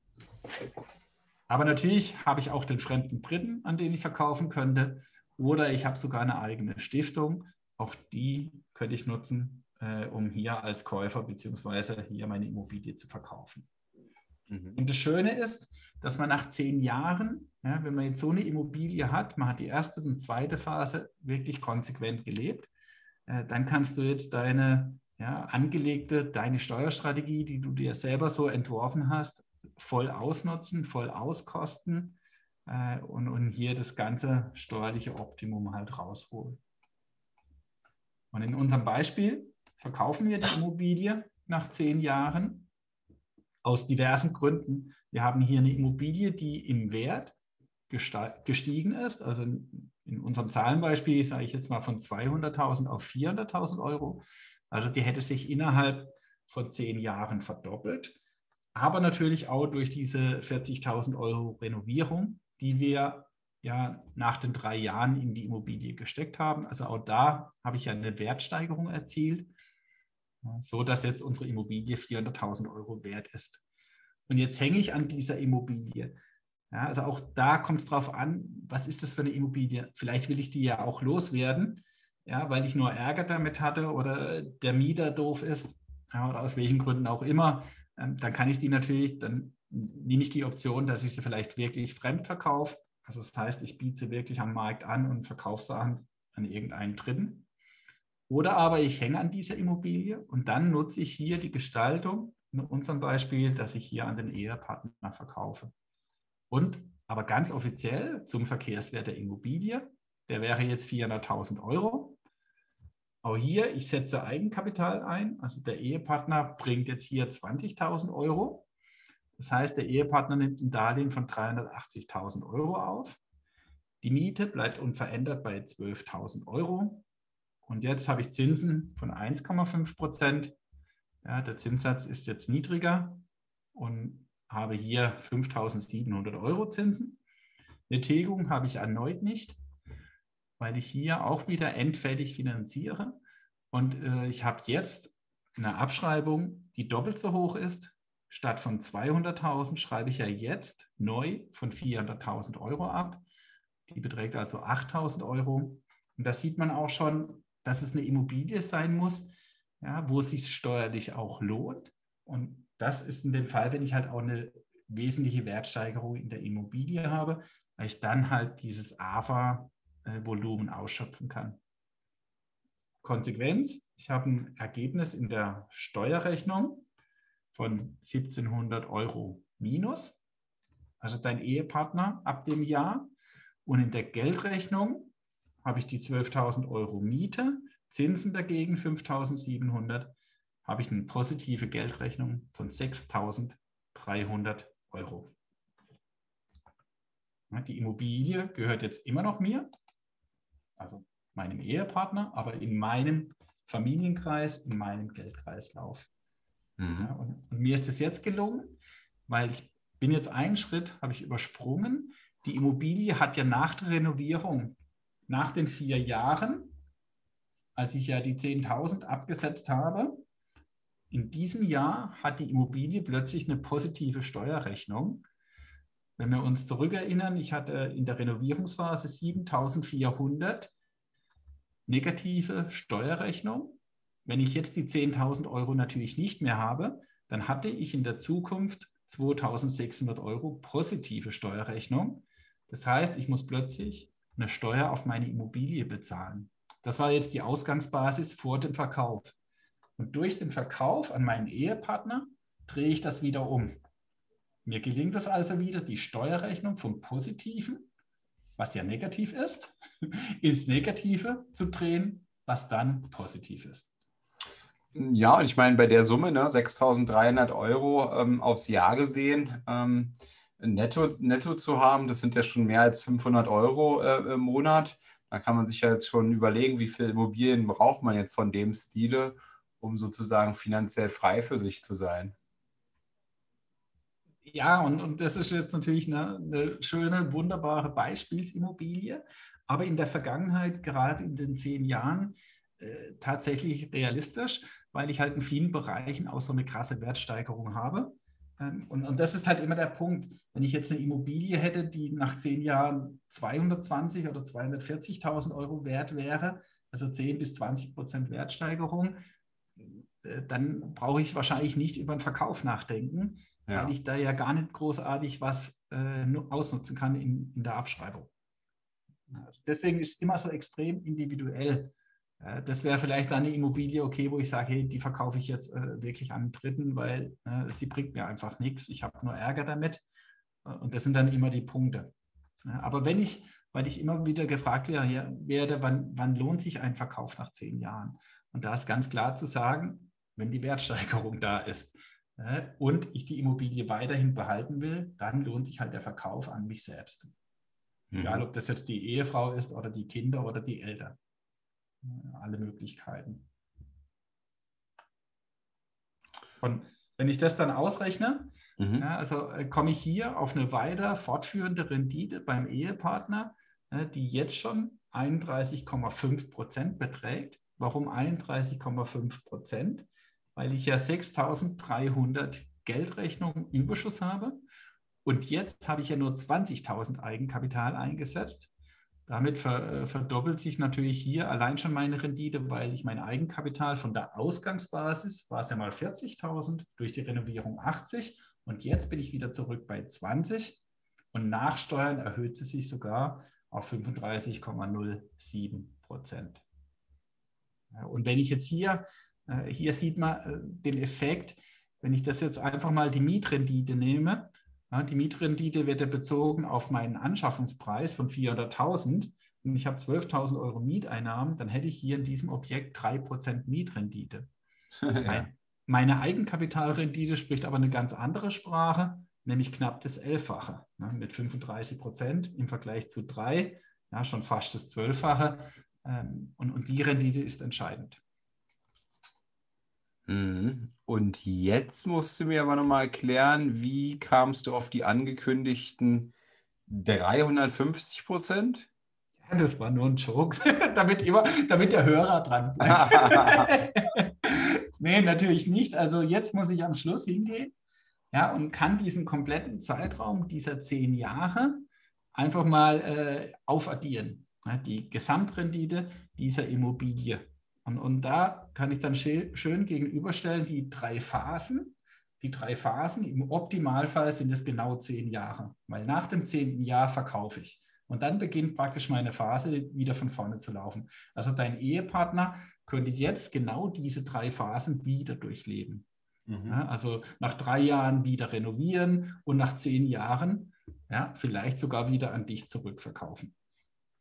Aber natürlich habe ich auch den fremden Dritten, an den ich verkaufen könnte. Oder ich habe sogar eine eigene Stiftung. Auch die könnte ich nutzen, äh, um hier als Käufer beziehungsweise hier meine Immobilie zu verkaufen. Mhm. Und das Schöne ist, dass man nach zehn Jahren, ja, wenn man jetzt so eine Immobilie hat, man hat die erste und zweite Phase wirklich konsequent gelebt, äh, dann kannst du jetzt deine ja, angelegte, deine Steuerstrategie, die du dir selber so entworfen hast, voll ausnutzen, voll auskosten äh, und, und hier das ganze steuerliche Optimum halt rausholen. Und in unserem Beispiel verkaufen wir die Immobilie nach zehn Jahren aus diversen Gründen. Wir haben hier eine Immobilie, die im Wert gestiegen ist. Also in unserem Zahlenbeispiel sage ich jetzt mal von 200.000 auf 400.000 Euro. Also die hätte sich innerhalb von zehn Jahren verdoppelt. Aber natürlich auch durch diese 40.000 Euro Renovierung, die wir ja nach den drei Jahren in die Immobilie gesteckt haben. Also auch da habe ich ja eine Wertsteigerung erzielt so dass jetzt unsere Immobilie 400.000 Euro wert ist. Und jetzt hänge ich an dieser Immobilie. Ja, also auch da kommt es darauf an, was ist das für eine Immobilie? Vielleicht will ich die ja auch loswerden, ja, weil ich nur Ärger damit hatte oder der Mieter doof ist ja, oder aus welchen Gründen auch immer. Ähm, dann kann ich die natürlich, dann nehme ich die Option, dass ich sie vielleicht wirklich fremd verkaufe. Also das heißt, ich biete sie wirklich am Markt an und verkaufe sie an, an irgendeinen Dritten. Oder aber ich hänge an dieser Immobilie und dann nutze ich hier die Gestaltung, in unserem Beispiel, dass ich hier an den Ehepartner verkaufe. Und aber ganz offiziell zum Verkehrswert der Immobilie, der wäre jetzt 400.000 Euro. Auch hier, ich setze Eigenkapital ein, also der Ehepartner bringt jetzt hier 20.000 Euro. Das heißt, der Ehepartner nimmt ein Darlehen von 380.000 Euro auf. Die Miete bleibt unverändert bei 12.000 Euro. Und jetzt habe ich Zinsen von 1,5 Prozent. Ja, der Zinssatz ist jetzt niedriger und habe hier 5.700 Euro Zinsen. Eine Tilgung habe ich erneut nicht, weil ich hier auch wieder endfällig finanziere. Und äh, ich habe jetzt eine Abschreibung, die doppelt so hoch ist. Statt von 200.000 schreibe ich ja jetzt neu von 400.000 Euro ab. Die beträgt also 8.000 Euro. Und da sieht man auch schon, dass es eine Immobilie sein muss, ja, wo es sich steuerlich auch lohnt. Und das ist in dem Fall, wenn ich halt auch eine wesentliche Wertsteigerung in der Immobilie habe, weil ich dann halt dieses AFA-Volumen ausschöpfen kann. Konsequenz, ich habe ein Ergebnis in der Steuerrechnung von 1700 Euro minus, also dein Ehepartner ab dem Jahr. Und in der Geldrechnung habe ich die 12.000 Euro Miete, Zinsen dagegen 5.700, habe ich eine positive Geldrechnung von 6.300 Euro. Die Immobilie gehört jetzt immer noch mir, also meinem Ehepartner, aber in meinem Familienkreis, in meinem Geldkreislauf. Mhm. Ja, und, und, mir ist es jetzt gelungen, weil ich bin jetzt einen Schritt, habe ich übersprungen. Die Immobilie hat ja nach der Renovierung nach den vier Jahren, als ich ja die 10.000 abgesetzt habe, in diesem Jahr hat die Immobilie plötzlich eine positive Steuerrechnung. Wenn wir uns zurückerinnern, ich hatte in der Renovierungsphase 7400 negative Steuerrechnung. Wenn ich jetzt die 10.000 Euro natürlich nicht mehr habe, dann hatte ich in der Zukunft 2.600 Euro positive Steuerrechnung. Das heißt, ich muss plötzlich eine Steuer auf meine Immobilie bezahlen. Das war jetzt die Ausgangsbasis vor dem Verkauf. Und durch den Verkauf an meinen Ehepartner drehe ich das wieder um. Mir gelingt es also wieder, die Steuerrechnung vom Positiven, was ja negativ ist, *laughs* ins Negative zu drehen, was dann positiv ist. Ja, und ich meine, bei der Summe, ne, 6.300 Euro ähm, aufs Jahr gesehen, ähm, netto, netto zu haben, das sind ja schon mehr als 500 Euro äh, im Monat. Da kann man sich ja jetzt schon überlegen, wie viele Immobilien braucht man jetzt von dem Stile, um sozusagen finanziell frei für sich zu sein. Ja, und, und das ist jetzt natürlich eine, eine schöne, wunderbare Beispielsimmobilie, aber in der Vergangenheit, gerade in den zehn Jahren, äh, tatsächlich realistisch, weil ich halt in vielen Bereichen auch so eine krasse Wertsteigerung habe. Ähm, und, und, das ist halt immer der Punkt. Wenn ich jetzt eine Immobilie hätte, die nach zehn Jahren 220 oder 240.000 Euro wert wäre, also 10 bis 20 Prozent Wertsteigerung, äh, dann brauche ich wahrscheinlich nicht über den Verkauf nachdenken, ja. weil ich da ja gar nicht großartig was äh, ausnutzen kann in, in der Abschreibung. Also deswegen ist es immer so extrem individuell. Äh, das wäre vielleicht eine Immobilie, okay, wo ich sage, hey, die verkaufe ich jetzt äh, wirklich an Dritten, weil äh, sie bringt mir einfach nichts. Ich habe nur Ärger damit. Äh, und das sind dann immer die Punkte. Aber wenn ich, weil ich immer wieder gefragt werde, wann, wann lohnt sich ein Verkauf nach zehn Jahren? Und da ist ganz klar zu sagen, wenn die Wertsteigerung da ist und ich die Immobilie weiterhin behalten will, dann lohnt sich halt der Verkauf an mich selbst. Mhm. Egal, ob das jetzt die Ehefrau ist oder die Kinder oder die Eltern alle Möglichkeiten. Und wenn ich das dann ausrechne, mhm. ja, also äh, komme ich hier auf eine weiter fortführende Rendite beim Ehepartner, die jetzt schon 31,5 Prozent beträgt. Warum 31,5 Prozent? Weil ich ja 6.300 Geldrechnungen Überschuss habe und jetzt habe ich ja nur 20.000 Eigenkapital eingesetzt. Damit ver, verdoppelt sich natürlich hier allein schon meine Rendite, weil ich mein Eigenkapital von der Ausgangsbasis war es ja mal 40.000, durch die Renovierung 80 und jetzt bin ich wieder zurück bei 20 und nach Steuern erhöht sie sich sogar auf 35,07 Prozent. und wenn ich jetzt hier, äh, hier sieht man äh, den Effekt, wenn ich das jetzt einfach mal die Mietrendite nehme, ja, die Mietrendite wird ja bezogen auf meinen Anschaffungspreis von 400.000 und ich habe 12.000 Euro Mieteinnahmen, dann hätte ich hier in diesem Objekt 3% Mietrendite. *laughs* ja. Meine Eigenkapitalrendite spricht aber eine ganz andere Sprache, nämlich knapp das Elffache ne, mit 35 Prozent im Vergleich zu 3, ja, schon fast das Zwölffache. Ähm, und, und die Rendite ist entscheidend. Mhm. Und jetzt musst du mir aber nochmal erklären, wie kamst du auf die angekündigten 350 Prozent? Ja, das war nur ein Joke, *laughs* damit, immer, damit der Hörer dran bleibt. *laughs* nee, natürlich nicht. Also jetzt muss ich am Schluss hingehen ja, und kann diesen kompletten Zeitraum dieser zehn Jahre einfach mal äh, aufaddieren. Ja, die Gesamtrendite dieser Immobilie. Und, und da kann ich dann schön gegenüberstellen die drei Phasen. Die drei Phasen, im Optimalfall sind es genau zehn Jahre, weil nach dem zehnten Jahr verkaufe ich. Und dann beginnt praktisch meine Phase wieder von vorne zu laufen. Also dein Ehepartner könnte jetzt genau diese drei Phasen wieder durchleben. Mhm. Ja, also nach drei Jahren wieder renovieren und nach zehn Jahren ja, vielleicht sogar wieder an dich zurückverkaufen.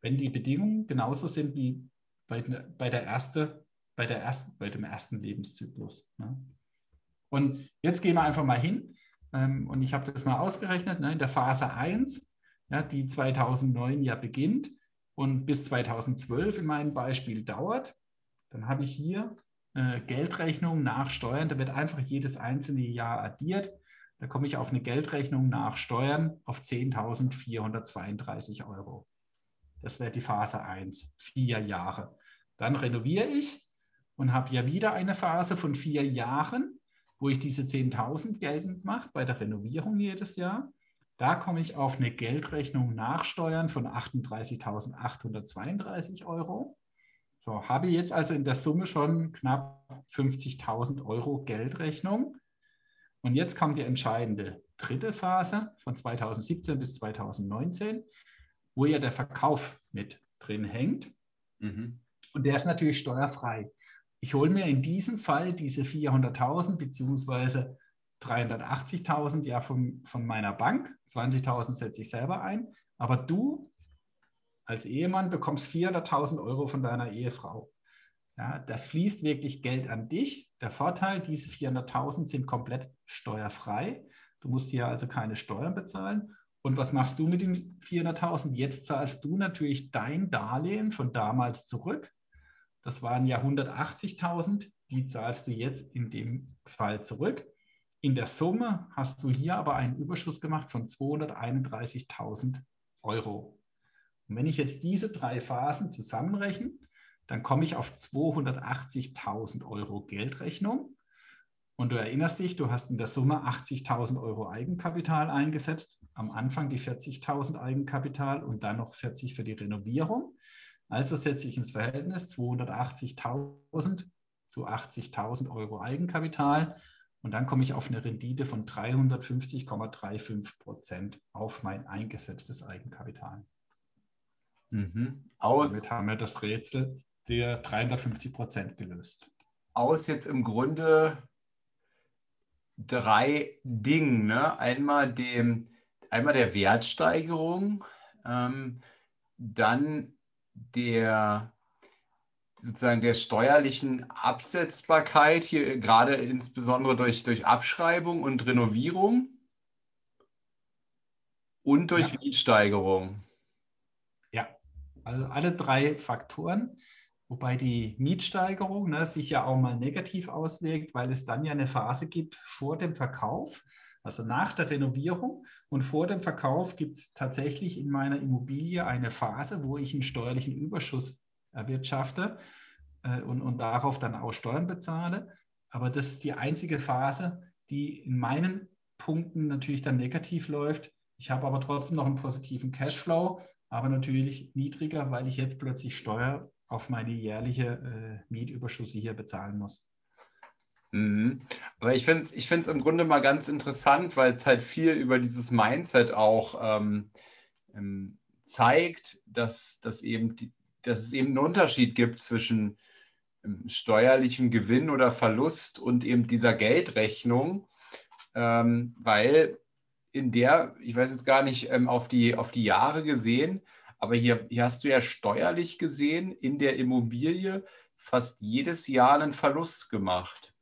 Wenn die Bedingungen genauso sind wie bei, bei, der erste, bei, der ersten, bei dem ersten Lebenszyklus. Ne? Und jetzt gehen wir einfach mal hin. Ähm, und ich habe das mal ausgerechnet, ne, in der Phase 1, ja, die 2009 ja beginnt und bis 2012 in meinem Beispiel dauert, dann habe ich hier äh, Geldrechnung nach Steuern. Da wird einfach jedes einzelne Jahr addiert. Da komme ich auf eine Geldrechnung nach Steuern auf 10.432 Euro. Das wäre die Phase 1, vier Jahre. Dann renoviere ich und habe ja wieder eine Phase von vier Jahren. wo ich diese 10.000 geltend mache bei der Renovierung jedes Jahr. Da komme ich auf eine Geldrechnung nach Steuern von 38.832 Euro. So, habe jetzt also in der Summe schon knapp 50.000 Euro Geldrechnung. Und jetzt kommt die entscheidende dritte Phase von 2017 bis 2019, wo ja der Verkauf mit drin hängt. Mhm. Und der ist natürlich steuerfrei. Ich hole mir in diesem Fall diese 400.000 bzw. 380.000 ja von, von meiner Bank. 20.000 setze ich selber ein. Aber du als Ehemann bekommst 400.000 Euro von deiner Ehefrau. Ja, das fließt wirklich Geld an dich. Der Vorteil, diese 400.000 sind komplett steuerfrei. Du musst hier also keine Steuern bezahlen. Und was machst du mit den 400.000? Jetzt zahlst du natürlich dein Darlehen von damals zurück. Das waren ja 180.000. Die zahlst du jetzt in dem Fall zurück. In der Summe hast du hier aber einen Überschuss gemacht von 231.000 Euro. Und wenn ich jetzt diese drei Phasen zusammenrechne, dann komme ich auf 280.000 Euro Geldrechnung. Und du erinnerst dich, du hast in der Summe 80.000 Euro Eigenkapital eingesetzt, am Anfang die 40.000 Eigenkapital und dann noch 40 für die Renovierung. Also setze ich ins Verhältnis 280.000 zu 80.000 Euro Eigenkapital und dann komme ich auf eine Rendite von 350,35 Prozent auf mein eingesetztes Eigenkapital. Mhm. Aus, Damit haben wir das Rätsel der 350 Prozent gelöst. Aus jetzt im Grunde drei Dingen. Ne? Einmal, dem, einmal der Wertsteigerung, ähm, dann der sozusagen der steuerlichen Absetzbarkeit, hier gerade insbesondere durch, durch Abschreibung und Renovierung und durch ja. Mietsteigerung. Ja, also alle drei Faktoren. Wobei die Mietsteigerung ne, sich ja auch mal negativ auswirkt, weil es dann ja eine Phase gibt vor dem Verkauf, also nach der Renovierung. Und vor dem Verkauf gibt es tatsächlich in meiner Immobilie eine Phase, wo ich einen steuerlichen Überschuss erwirtschafte äh, und, und darauf dann auch Steuern bezahle. Aber das ist die einzige Phase, die in meinen Punkten natürlich dann negativ läuft. Ich habe aber trotzdem noch einen positiven Cashflow, aber natürlich niedriger, weil ich jetzt plötzlich Steuer auf meine jährliche äh, Mietüberschüsse hier bezahlen muss. Mhm. Aber ich finde es ich im Grunde mal ganz interessant, weil es halt viel über dieses Mindset auch ähm, ähm, zeigt, dass, dass, eben die, dass es eben einen Unterschied gibt zwischen ähm, steuerlichem Gewinn oder Verlust und eben dieser Geldrechnung, ähm, weil in der, ich weiß jetzt gar nicht auf, die, auf die Jahre gesehen, aber hier, hier hast du ja steuerlich gesehen in der Immobilie fast jedes Jahr einen Verlust gemacht.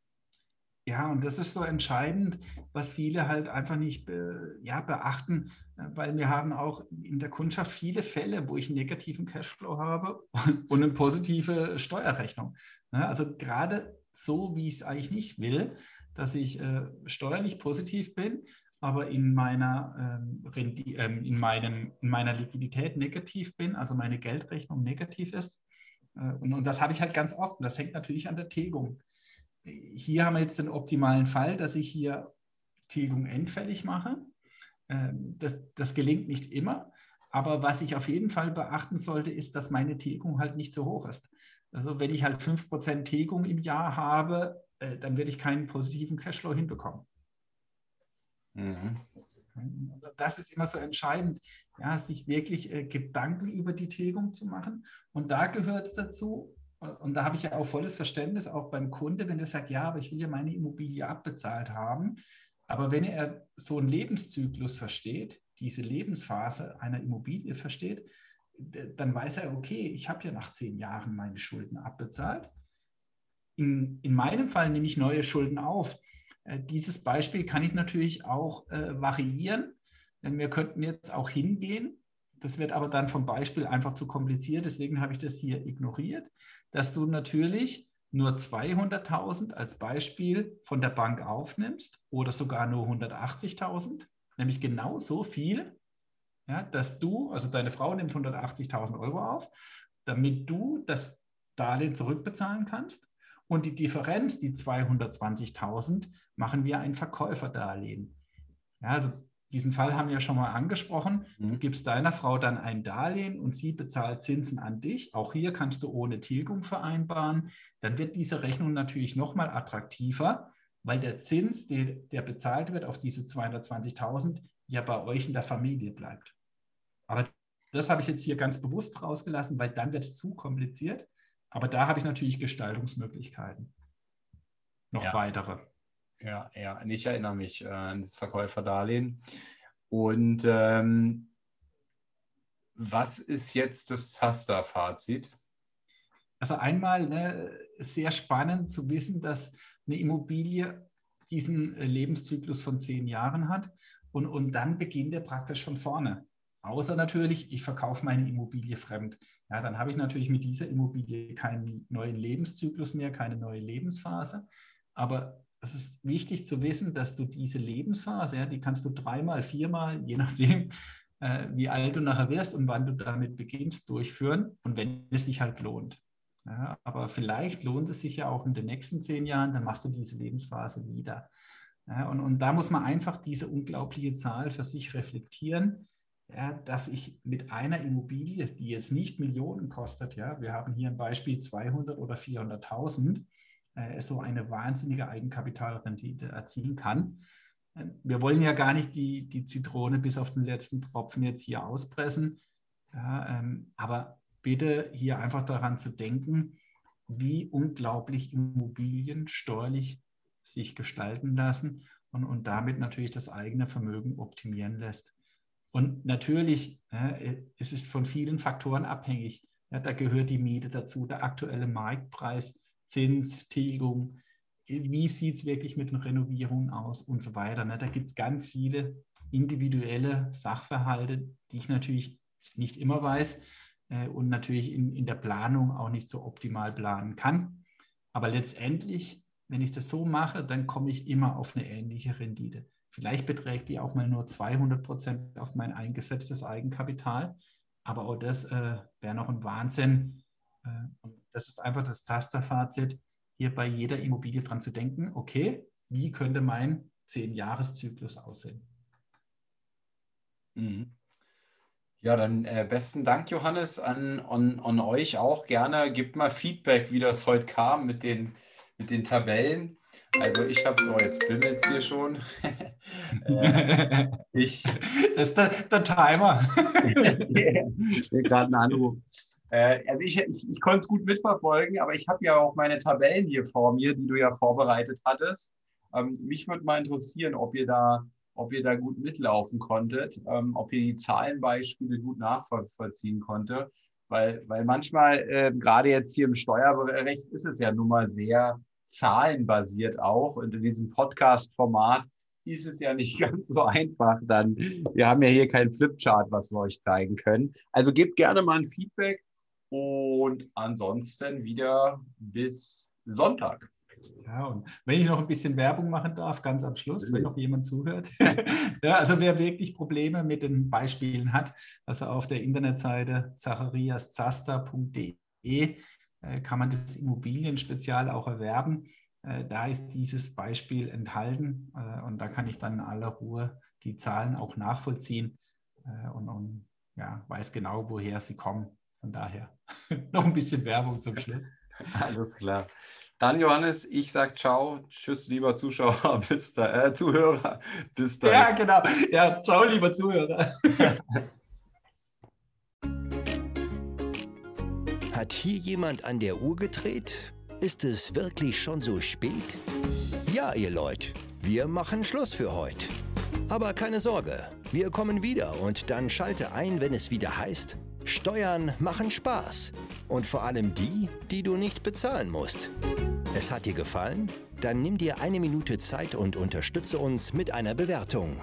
Ja, und das ist so entscheidend, was viele halt einfach nicht be, ja, beachten, äh, weil wir haben auch in der Kundschaft viele Fälle, wo ich einen negativen Cashflow habe *laughs* und eine positive Steuerrechnung. Also gerade so, wie ich es eigentlich nicht will, dass ich äh, steuerlich positiv bin, aber in meiner, ähm, ähm, in, meinem, in meiner Liquidität negativ bin, also meine Geldrechnung negativ ist. Äh, und, und das habe ich halt ganz oft. Und das hängt natürlich an der Tilgung hier haben wir jetzt den optimalen Fall, dass ich hier Tilgung endfällig mache. Ähm, das, das gelingt nicht immer, aber was ich auf jeden Fall beachten sollte, ist, dass meine Tilgung halt nicht so hoch ist. Also wenn ich halt 5% Tilgung im Jahr habe, äh, dann werde ich keinen positiven Cashflow hinbekommen. Mhm. Das ist immer so entscheidend, ja, sich wirklich äh, Gedanken über die Tilgung zu machen. Und da gehört es dazu, und da habe ich ja auch volles Verständnis, auch beim Kunde, wenn der sagt, ja, aber ich will ja meine Immobilie abbezahlt haben. Aber wenn er so einen Lebenszyklus versteht, diese Lebensphase einer Immobilie versteht, dann weiß er, okay, ich habe ja nach zehn Jahren meine Schulden abbezahlt. In, in meinem Fall nehme ich neue Schulden auf. Äh, dieses Beispiel kann ich natürlich auch äh, variieren, denn wir könnten jetzt auch hingehen. Das wird aber dann vom Beispiel einfach zu kompliziert, deswegen habe ich das hier ignoriert dass du natürlich nur 200.000 als Beispiel von der Bank aufnimmst oder sogar nur 180.000, nämlich genau so viel, ja, dass du, also deine Frau nimmt 180.000 Euro auf, damit du das Darlehen zurückbezahlen kannst. und die Differenz, die 220.000, machen wir ein Verkäuferdarlehen. Ja, also diesen Fall haben wir ja schon mal angesprochen. Du mhm. gibst deiner Frau dann ein Darlehen und sie bezahlt Zinsen an dich. Auch hier kannst du ohne Tilgung vereinbaren. Dann wird diese Rechnung natürlich nochmal attraktiver, weil der Zins, der, der bezahlt wird auf diese 220.000, ja bei euch in der Familie bleibt. Aber das habe ich jetzt hier ganz bewusst rausgelassen, weil dann wird es zu kompliziert. Aber da habe ich natürlich Gestaltungsmöglichkeiten. Noch ja. weitere. Ja, ja, ich erinnere mich äh, an das Verkäuferdarlehen. Und ähm, was ist jetzt das Zaster-Fazit? Also einmal ne, sehr spannend zu wissen, dass eine Immobilie diesen Lebenszyklus von zehn Jahren hat und, und dann beginnt er praktisch von vorne. Außer natürlich, ich verkaufe meine Immobilie fremd. Ja, dann habe ich natürlich mit dieser Immobilie keinen neuen Lebenszyklus mehr, keine neue Lebensphase. Aber es ist wichtig zu wissen, dass du diese Lebensphase, ja, die kannst du dreimal, viermal, je nachdem, äh, wie alt du nachher wirst und wann du damit beginnst, durchführen. Und wenn es sich halt lohnt. Ja, aber vielleicht lohnt es sich ja auch in den nächsten zehn Jahren, dann machst du diese Lebensphase wieder. Ja, und, und da muss man einfach diese unglaubliche Zahl für sich reflektieren ja, dass ich mit einer Immobilie, die jetzt nicht Millionen kostet, ja, wir haben hier ein Beispiel 200 oder 400.000, äh, so eine wahnsinnige Eigenkapitalrendite erzielen kann. Äh, wir wollen ja gar nicht die, die Zitrone bis auf den letzten Tropfen jetzt hier auspressen, ja, ähm, aber bitte hier einfach daran zu denken, wie unglaublich Immobilien steuerlich sich gestalten lassen und, und damit natürlich das eigene Vermögen optimieren lässt. Und natürlich ja, es ist von vielen Faktoren abhängig. Ja, da gehört die Miete dazu, der aktuelle Marktpreis, Zins, Tilgung, wie sieht es wirklich mit den Renovierungen aus und so weiter. Ne? Da gibt es ganz viele individuelle Sachverhalte, die ich natürlich nicht immer weiß äh, und natürlich in, in der Planung auch nicht so optimal planen kann. Aber letztendlich, wenn ich das so mache, dann komme ich immer auf eine ähnliche Rendite. Vielleicht beträgt die auch mal nur 200 Prozent auf mein eingesetztes Eigenkapital. Aber auch das äh, wäre noch ein Wahnsinn. Äh, das ist einfach das Tasterfazit, hier bei jeder Immobilie dran zu denken, okay, wie könnte mein 10-Jahres-Zyklus aussehen? Mhm. Ja, dann äh, besten Dank, Johannes, an, an, an euch auch. Gerne gebt mal Feedback, wie das heute kam mit den, mit den Tabellen. Also ich habe so, jetzt bimmelt es hier schon. *laughs* äh, *laughs* ich, das ist der, der Timer. *laughs* ich gerade einen Anruf. Äh, also ich, ich, ich konnte es gut mitverfolgen, aber ich habe ja auch meine Tabellen hier vor mir, die du ja vorbereitet hattest. Ähm, mich würde mal interessieren, ob ihr da, ob ihr da gut mitlaufen konntet, ähm, ob ihr die Zahlenbeispiele gut nachvollziehen konntet. Weil, weil manchmal, äh, gerade jetzt hier im Steuerrecht, ist es ja nun mal sehr zahlenbasiert auch. Und in diesem Podcast-Format ist es ja nicht *laughs* ganz so einfach. Dann, wir haben ja hier kein Flipchart, was wir euch zeigen können. Also gebt gerne mal ein Feedback und ansonsten wieder bis Sonntag. Ja, und wenn ich noch ein bisschen Werbung machen darf, ganz am Schluss, wenn noch jemand zuhört. *laughs* ja, also wer wirklich Probleme mit den Beispielen hat, also auf der Internetseite zachariaszaster.de äh, kann man das Immobilienspezial auch erwerben. Äh, da ist dieses Beispiel enthalten äh, und da kann ich dann in aller Ruhe die Zahlen auch nachvollziehen und, und ja, weiß genau, woher sie kommen. Von daher *laughs* noch ein bisschen Werbung zum Schluss. Alles klar. Dann, Johannes, ich sage ciao. Tschüss, lieber Zuschauer, *laughs* bis da, äh, Zuhörer. Bis dahin. Ja, genau. Ja, ciao, lieber Zuhörer. *laughs* Hat hier jemand an der Uhr gedreht? Ist es wirklich schon so spät? Ja, ihr Leute, wir machen Schluss für heute. Aber keine Sorge, wir kommen wieder und dann schalte ein, wenn es wieder heißt, Steuern machen Spaß. Und vor allem die, die du nicht bezahlen musst. Es hat dir gefallen? Dann nimm dir eine Minute Zeit und unterstütze uns mit einer Bewertung.